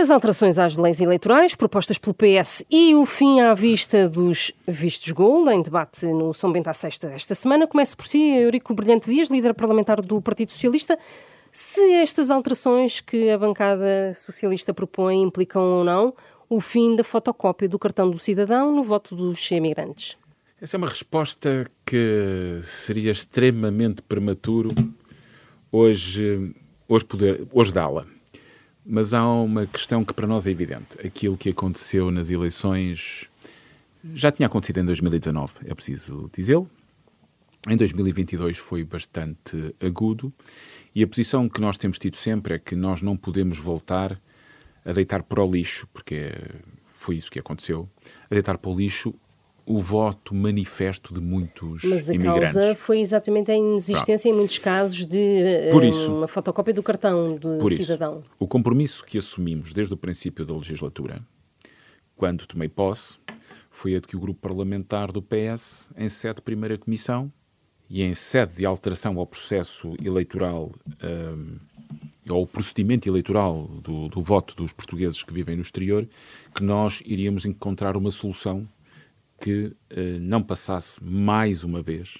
As alterações às leis eleitorais propostas pelo PS e o fim à vista dos vistos gold em debate no São Bento à Sexta esta semana. Começo por si, Eurico Brilhante Dias, líder parlamentar do Partido Socialista. Se estas alterações que a bancada socialista propõe implicam ou não o fim da fotocópia do cartão do cidadão no voto dos imigrantes. Essa é uma resposta que seria extremamente prematuro hoje, hoje, poder, hoje dá-la. Mas há uma questão que para nós é evidente. Aquilo que aconteceu nas eleições já tinha acontecido em 2019, é preciso dizê-lo. Em 2022 foi bastante agudo e a posição que nós temos tido sempre é que nós não podemos voltar a deitar para o lixo, porque foi isso que aconteceu, a deitar para o lixo o voto manifesto de muitos Mas a imigrantes. causa foi exatamente a inexistência Pronto. em muitos casos de Por isso, uma fotocópia do cartão do por cidadão. Isso, o compromisso que assumimos desde o princípio da legislatura, quando tomei posse, foi a de que o grupo parlamentar do PS, em sede de primeira comissão e em sede de alteração ao processo eleitoral, um, ao procedimento eleitoral do, do voto dos portugueses que vivem no exterior, que nós iríamos encontrar uma solução que eh, não passasse mais uma vez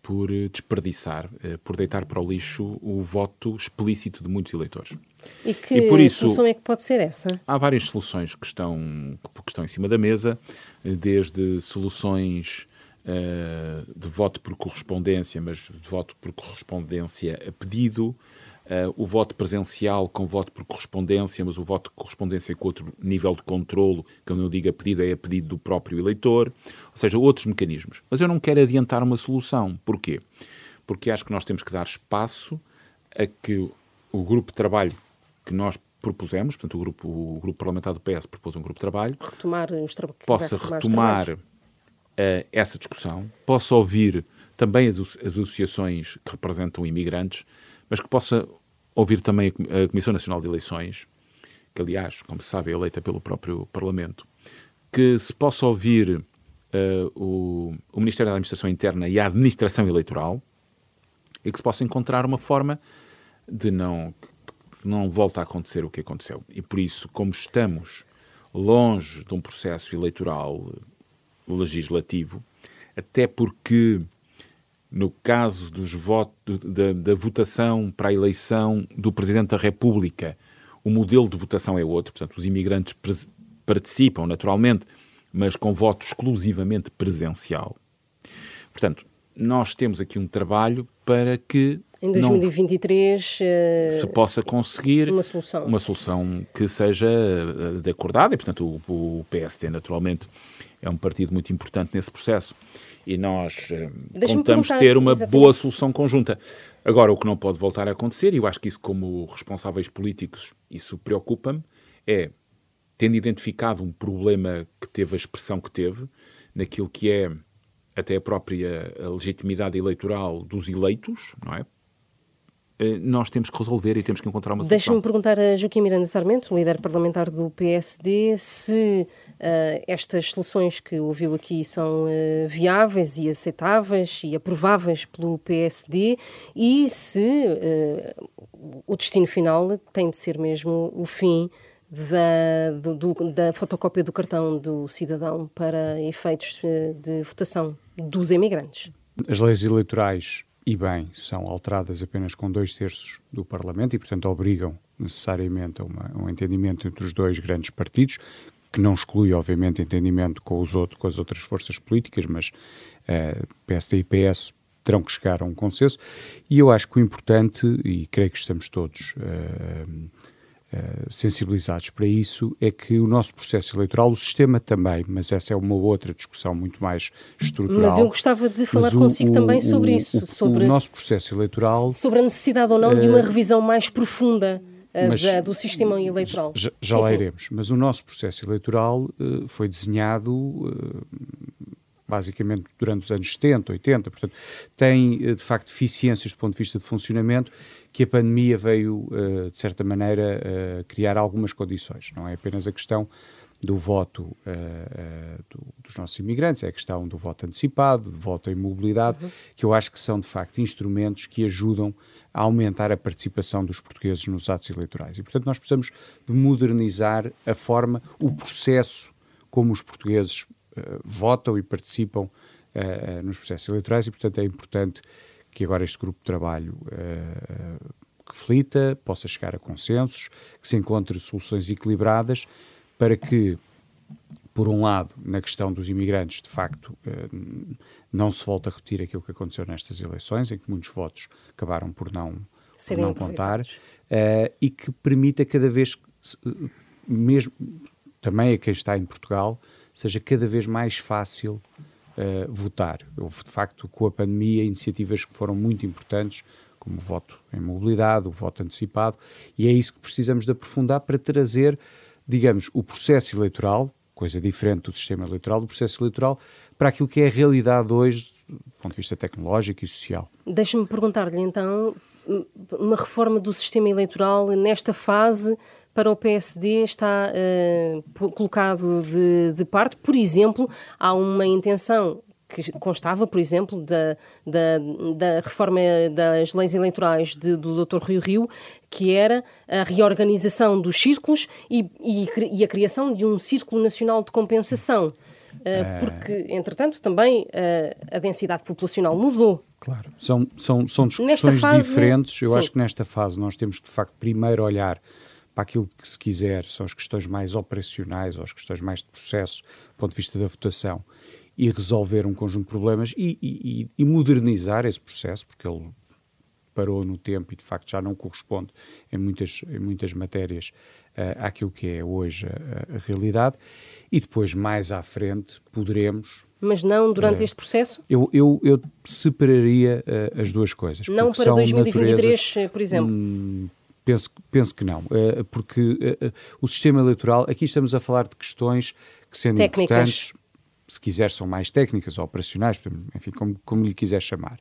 por eh, desperdiçar, eh, por deitar para o lixo o voto explícito de muitos eleitores. E que e por isso, solução é que pode ser essa? Há várias soluções que estão, que estão em cima da mesa, desde soluções uh, de voto por correspondência, mas de voto por correspondência a pedido, Uh, o voto presencial com voto por correspondência, mas o voto de correspondência com outro nível de controlo, que eu não digo a pedido, é a pedido do próprio eleitor, ou seja, outros mecanismos. Mas eu não quero adiantar uma solução. Porquê? Porque acho que nós temos que dar espaço a que o grupo de trabalho que nós propusemos, portanto, o grupo, o grupo parlamentar do PS propôs um grupo de trabalho, retomar os tra possa retomar, uh, essa discussão, possa ouvir também as, as associações que representam imigrantes, mas que possa ouvir também a Comissão Nacional de Eleições, que aliás, como se sabe, é eleita pelo próprio Parlamento, que se possa ouvir uh, o, o, Ministério da Administração Interna e a Administração Eleitoral e que se possa encontrar uma forma de não não volta a acontecer o que aconteceu. E por isso, como estamos longe de um processo eleitoral legislativo, até porque no caso dos votos, da, da, votação para a eleição do Presidente da República, o modelo de votação é outro, portanto, os imigrantes participam naturalmente, mas com voto exclusivamente presencial. Portanto, nós temos aqui um trabalho para que em 2023 não, uh, se possa conseguir uma solução. uma solução que seja uh, de acordada e, portanto, o, o PST naturalmente é um partido muito importante nesse processo e nós uh, contamos ter uma exatamente. boa solução conjunta. Agora, o que não pode voltar a acontecer, e eu acho que isso, como responsáveis políticos, isso preocupa-me, é, tendo identificado um problema que teve a expressão que teve, naquilo que é até a própria legitimidade eleitoral dos eleitos, não é? Eh, nós temos que resolver e temos que encontrar uma solução. Deixa-me perguntar a Joaquim Miranda Sarmento, líder parlamentar do PSD, se uh, estas soluções que ouviu aqui são uh, viáveis e aceitáveis e aprováveis pelo PSD e se uh, o destino final tem de ser mesmo o fim da, do, da fotocópia do cartão do cidadão para efeitos de votação dos imigrantes. As leis eleitorais e bem, são alteradas apenas com dois terços do Parlamento e, portanto, obrigam necessariamente a uma, um entendimento entre os dois grandes partidos, que não exclui, obviamente, entendimento com, os outros, com as outras forças políticas, mas uh, eh, PSD e PS terão que chegar a um consenso. E eu acho que o importante, e creio que estamos todos uh, eh, sensibilizados para isso é que o nosso processo eleitoral, o sistema também, mas essa é uma outra discussão muito mais estrutural. Mas eu gostava de falar consigo o, também sobre o, isso, sobre o nosso processo eleitoral, sobre a necessidade ou não uh, de uma eh, revisão mais profunda uh, mas, da, do sistema eleitoral. Já, já sim, lá sim. iremos, mas o nosso processo eleitoral uh, foi desenhado basicamente durante os anos 70, 80, portanto, tem de facto deficiências do ponto de vista de funcionamento que a pandemia veio, uh, de certa maneira, uh, criar algumas condições. Não é apenas a questão do voto uh, do, dos nossos imigrantes, é a questão do voto antecipado, do voto em mobilidade, uhum. que eu acho que são, de facto, instrumentos que ajudam a aumentar a participação dos portugueses nos atos eleitorais. E, portanto, nós precisamos de modernizar a forma, o processo como os portugueses votam e participam nos processos eleitorais e, portanto, é importante que agora este grupo de trabalho reflita, possa chegar a consensos, que se encontre soluções equilibradas para que, por um lado, na questão dos imigrantes, de facto, não se volta a repetir aquilo que aconteceu nestas eleições, em que muitos votos acabaram por não, por não contar, uh, e que permita cada vez, mesmo também a quem está em Portugal, seja cada vez mais fácil uh, votar. Houve, de facto, com a pandemia, iniciativas que foram muito importantes, como o voto em mobilidade, o voto antecipado, e é isso que precisamos de aprofundar para trazer, digamos, o processo eleitoral, coisa diferente do sistema eleitoral, do processo eleitoral, para aquilo que é a realidade hoje, do ponto de vista tecnológico e social. Deixe-me perguntar-lhe então, uma reforma do sistema eleitoral nesta fase para o PSD está uh, colocado de, de, parte. Por exemplo, há uma intenção que constava, por exemplo, da, da, da reforma das leis eleitorais de, do Dr. Rio Rio, que era a reorganização dos círculos e, e, e a criação de um Círculo Nacional de Compensação. Uh, porque, entretanto, também uh, a densidade populacional mudou. Claro, são, são, são discussões fase, diferentes. Eu sim. acho que nesta fase nós temos que, de facto, primeiro olhar para aquilo que, se quiser, são as questões mais operacionais ou as questões mais de processo, do ponto de vista da votação, e resolver um conjunto de problemas e, e, e modernizar esse processo, porque ele parou no tempo e, de facto, já não corresponde em muitas, em muitas matérias uh, àquilo que é hoje a, a realidade e depois, mais à frente, poderemos. Mas não durante uh, este processo? Eu, eu, eu separaria uh, as duas coisas. Não para 2023, por exemplo? Hum, penso, penso que não, uh, porque o sistema eleitoral, aqui estamos a falar de questões que, sendo técnicas. importantes, se quiser, são mais técnicas ou operacionais, enfim, como, como lhe quiser chamar.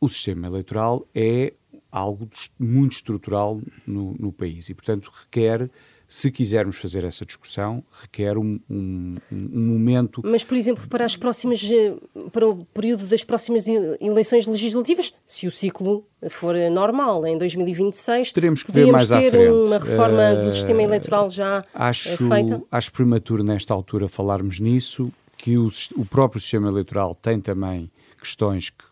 O sistema eleitoral é algo muito estrutural no, no país e, portanto, requer se quisermos fazer essa discussão, requer um, um, um, momento. Mas, por exemplo, para as próximas, eh, para o período das próximas eleições legislativas, se o ciclo for normal em 2026, teremos que ver mais ter à frente. uma reforma do sistema eleitoral já eh, acho, feita. Acho prematuro nesta altura falarmos nisso, que o, o próprio sistema eleitoral tem também questões que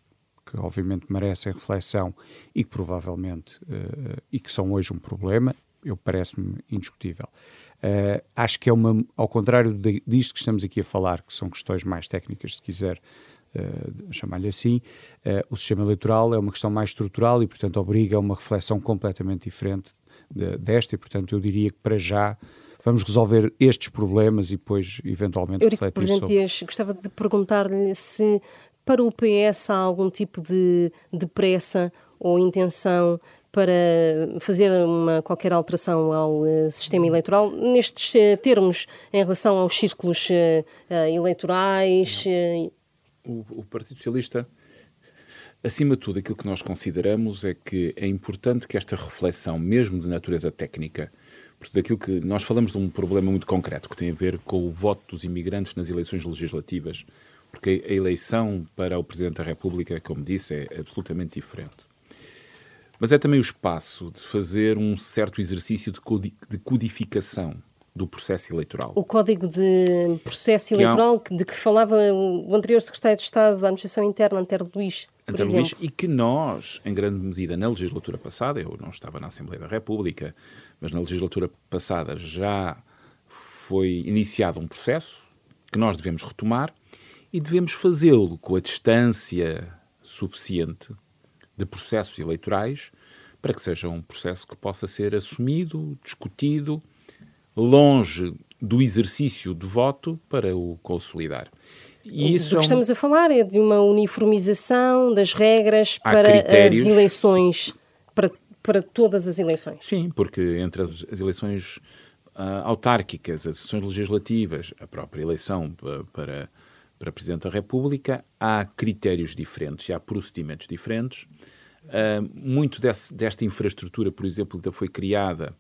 que obviamente merecem reflexão e que provavelmente uh, e que são hoje um problema eu parece-me indiscutível. Uh, acho que é uma, ao contrário de, disto que estamos aqui a falar, que são questões mais técnicas, se quiser uh, chamar-lhe assim, uh, o sistema eleitoral é uma questão mais estrutural e, portanto, obriga a uma reflexão completamente diferente de, desta, e, portanto, eu diria que para já vamos resolver estes problemas e depois, eventualmente, Eurico refletir sobre... Dias, gostava de perguntar-lhe se para o PS há algum tipo de, de pressa ou intenção para fazer uma, qualquer alteração ao uh, sistema eleitoral, nestes uh, termos, em relação aos círculos uh, eleitorais? O, o, Partido Socialista, acima de tudo, aquilo que nós consideramos é que é importante que esta reflexão, mesmo de natureza técnica, porque daquilo que nós falamos de um problema muito concreto que tem a ver com o voto dos imigrantes nas eleições legislativas, porque a eleição para o Presidente da República, como disse, é absolutamente diferente mas é também o espaço de fazer um certo exercício de codificação do processo eleitoral. O Código de Processo que Eleitoral há... de que falava o anterior Secretário de Estado da Administração Interna, Antero Luís, Antero. Luís, e que nós, em grande medida, na legislatura passada, eu não estava na Assembleia da República, mas na legislatura passada já foi iniciado um processo que nós devemos retomar e devemos fazê-lo com a distância suficiente de processos eleitorais para que seja um processo que possa ser assumido, discutido, longe do exercício de voto para o consolidar. E isso o que é um... estamos a falar é de uma uniformização das regras Há para critérios... as eleições, para, para todas as eleições. Sim, porque entre as, as eleições uh, autárquicas, as eleições legislativas, a própria eleição para, para Presidente da República, há critérios diferentes, há procedimentos diferentes. Uh, muito desse, desta infraestrutura, por exemplo, ainda foi criada,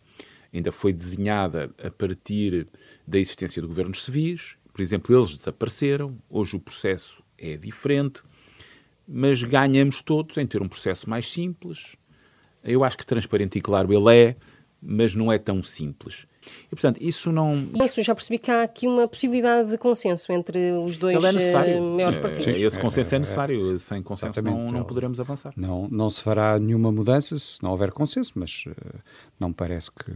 ainda foi desenhada a partir da existência de governos civis. Por exemplo, eles desapareceram, hoje o processo é diferente, mas ganhamos todos em ter um processo mais simples, Eu acho que transparente e claro ele é, mas não é tão simples. E, portanto, isso não. Isso já percebi que há aqui uma possibilidade de consenso entre os dois é maiores partidos. É, esse consenso é, é necessário. Sem consenso não, não poderemos avançar. Não, não se fará nenhuma mudança se não houver consenso, mas uh, não me parece que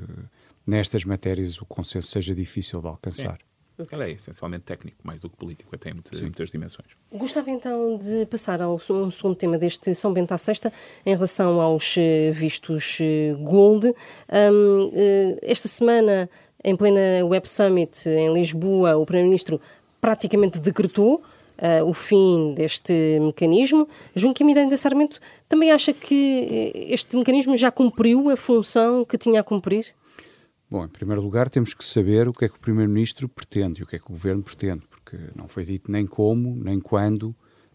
nestas matérias o consenso seja difícil de alcançar. Sim. Ele é essencialmente técnico, mais do que político, tem muitas, muitas dimensões. Gostava então de passar ao um segundo tema deste São Bento à Sexta, em relação aos eh, vistos eh, Gold. Um, eh, esta semana, em plena Web Summit em Lisboa, o Primeiro-Ministro praticamente decretou uh, o fim deste mecanismo. Junque Miranda Sarmento também acha que este mecanismo já cumpriu a função que tinha a cumprir? Bom, em primeiro lugar, temos que saber o que é que o Primeiro-Ministro pretende e o que é que o Governo pretende, porque não foi dito nem como, nem quando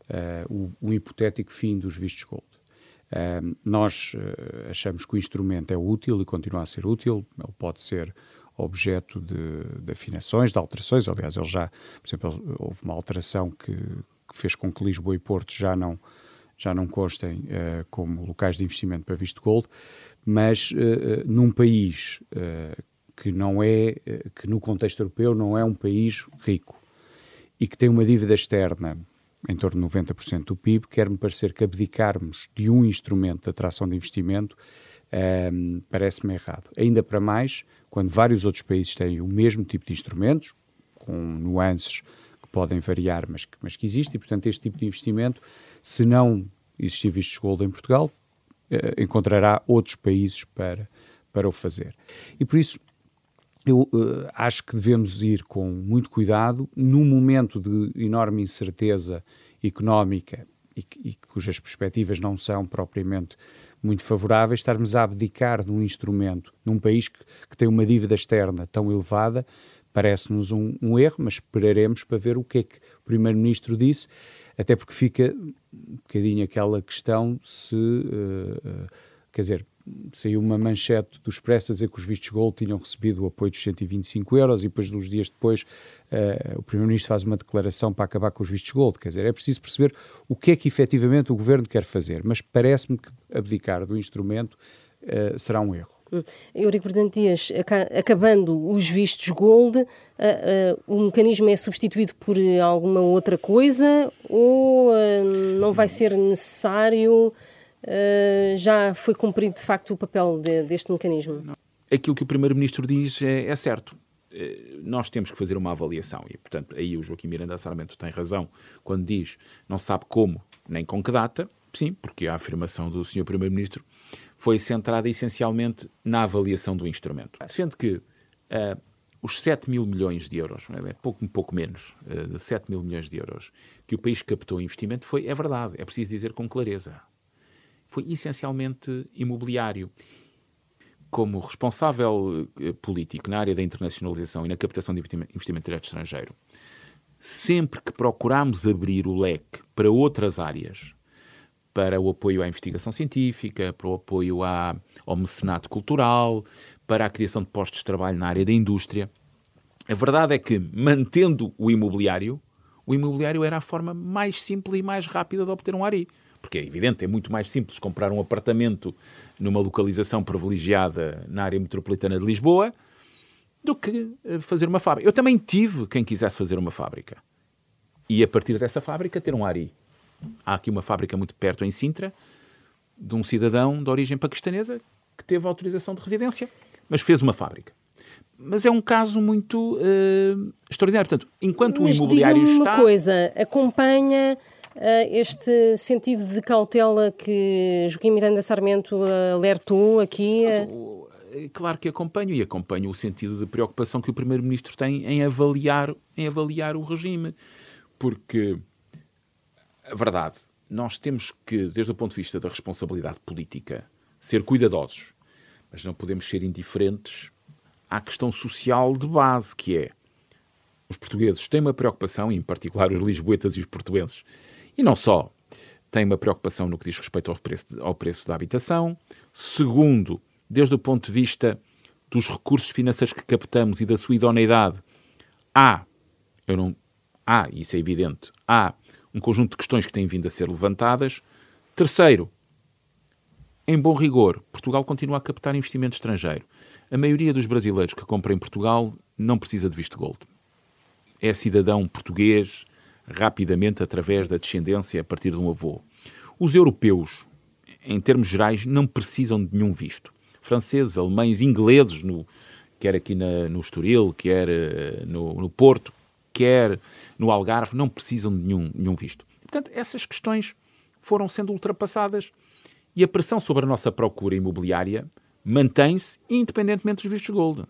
uh, o, o, hipotético fim dos vistos gold. Uh, nós uh, achamos que o instrumento é útil e continua a ser útil, ele pode ser objeto de, de afinações, de alterações. Aliás, ele já, por exemplo, houve uma alteração que, que fez com que Lisboa e Porto já não, já não constem como locais de investimento para visto gold mas uh, num país uh, que não é, que no contexto europeu não é um país rico e que tem uma dívida externa em torno de 90% do PIB, quer-me parecer que abdicarmos de um instrumento de atração de investimento um, parece-me errado. Ainda para mais, quando vários outros países têm o mesmo tipo de instrumentos, com nuances que podem variar, mas que, mas que e portanto este tipo de investimento, se não existir vistos gold em Portugal, eh, encontrará outros países para, para o fazer. E por isso eu uh, acho que devemos ir com muito cuidado num momento de enorme incerteza económica e, e cujas perspectivas não são propriamente muito favoráveis, estarmos a abdicar de um instrumento num país que, que tem uma dívida externa tão elevada, parece-nos um, um, erro, mas esperaremos para ver o que é que o Primeiro-Ministro disse até porque fica um bocadinho aquela questão se, uh, quer dizer, saiu uma manchete do Expresso a dizer que os vistos Gold tinham recebido o apoio dos 125 euros e depois, uns dias depois, uh, o Primeiro-Ministro faz uma declaração para acabar com os vistos Gold. Quer dizer, é preciso perceber o que é que efetivamente o Governo quer fazer, mas parece-me que abdicar do instrumento uh, será um erro. Eurico Bernardo Dias, acabando os vistos gold, o mecanismo é substituído por alguma outra coisa ou uh, não vai ser necessário? já foi cumprido de facto o papel de, deste mecanismo? Aquilo que o Primeiro-Ministro diz é, é certo nós temos que fazer uma avaliação e, portanto, aí o Joaquim Miranda Sarmento tem razão quando diz não sabe como nem com que data, sim, porque a afirmação do Sr. Primeiro-Ministro foi centrada essencialmente na avaliação do instrumento. Sendo que uh, os 7 mil milhões de euros, é pouco, um pouco menos uh, de 7 mil milhões de euros, que o país captou em investimento foi, é verdade, é preciso dizer com clareza, foi essencialmente imobiliário. Como responsável uh, político na área da internacionalização e na captação de investimento direto estrangeiro, sempre que procuramos abrir o leque para outras áreas, para o apoio à investigação científica, para o apoio à, ao mecenato cultural, para a criação de postos de trabalho na área da indústria. A verdade é que, mantendo o imobiliário, o imobiliário era a forma mais simples e mais rápida de obter um ARI. Porque é evidente, é muito mais simples comprar um apartamento numa localização privilegiada na área metropolitana de Lisboa do que eh, fazer uma fábrica. Eu também tive quem quisesse fazer uma fábrica. E a partir dessa fábrica ter um ARI. Há aqui uma fábrica muito perto em Sintra, de um cidadão de origem paquistanesa que teve autorização de residência, mas fez uma fábrica. Mas é um caso muito uh, extraordinário. Portanto, enquanto mas o imobiliário está. uma coisa, acompanha uh, este sentido de cautela que Joaquim Miranda Sarmento alertou aqui? Mas, é claro que acompanho e acompanho o sentido de preocupação que o Primeiro-Ministro tem em avaliar, em avaliar o regime. Porque a verdade, nós temos que, desde o ponto de vista da responsabilidade política, ser cuidadosos, mas não podemos ser indiferentes à questão social de base, que é os portugueses têm uma preocupação, e em particular os lisboetas e os portugueses, e não só, têm uma preocupação no que diz respeito ao preço, ao preço da habitação. Segundo, desde o ponto de vista dos recursos financeiros que captamos e da sua idoneidade, há, eu não, há, isso é evidente, há um conjunto de questões que têm vindo a ser levantadas. Terceiro, em bom rigor, Portugal continua a captar investimento estrangeiro. A maioria dos brasileiros que compram em Portugal não precisa de visto gold. É cidadão português rapidamente através da descendência a partir de um avô. Os europeus, em termos gerais, não precisam de nenhum visto. Franceses, alemães, ingleses, no, quer aqui na, no Estoril, quer uh, no, no, Porto, quer no Algarve, não precisam de nenhum, nenhum visto. Portanto, essas questões foram sendo ultrapassadas e a pressão sobre a nossa procura imobiliária mantém-se independentemente dos vistos gold.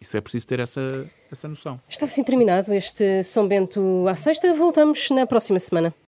Isso é preciso ter essa, essa noção. Está assim terminado este São Bento à sexta. Voltamos na próxima semana.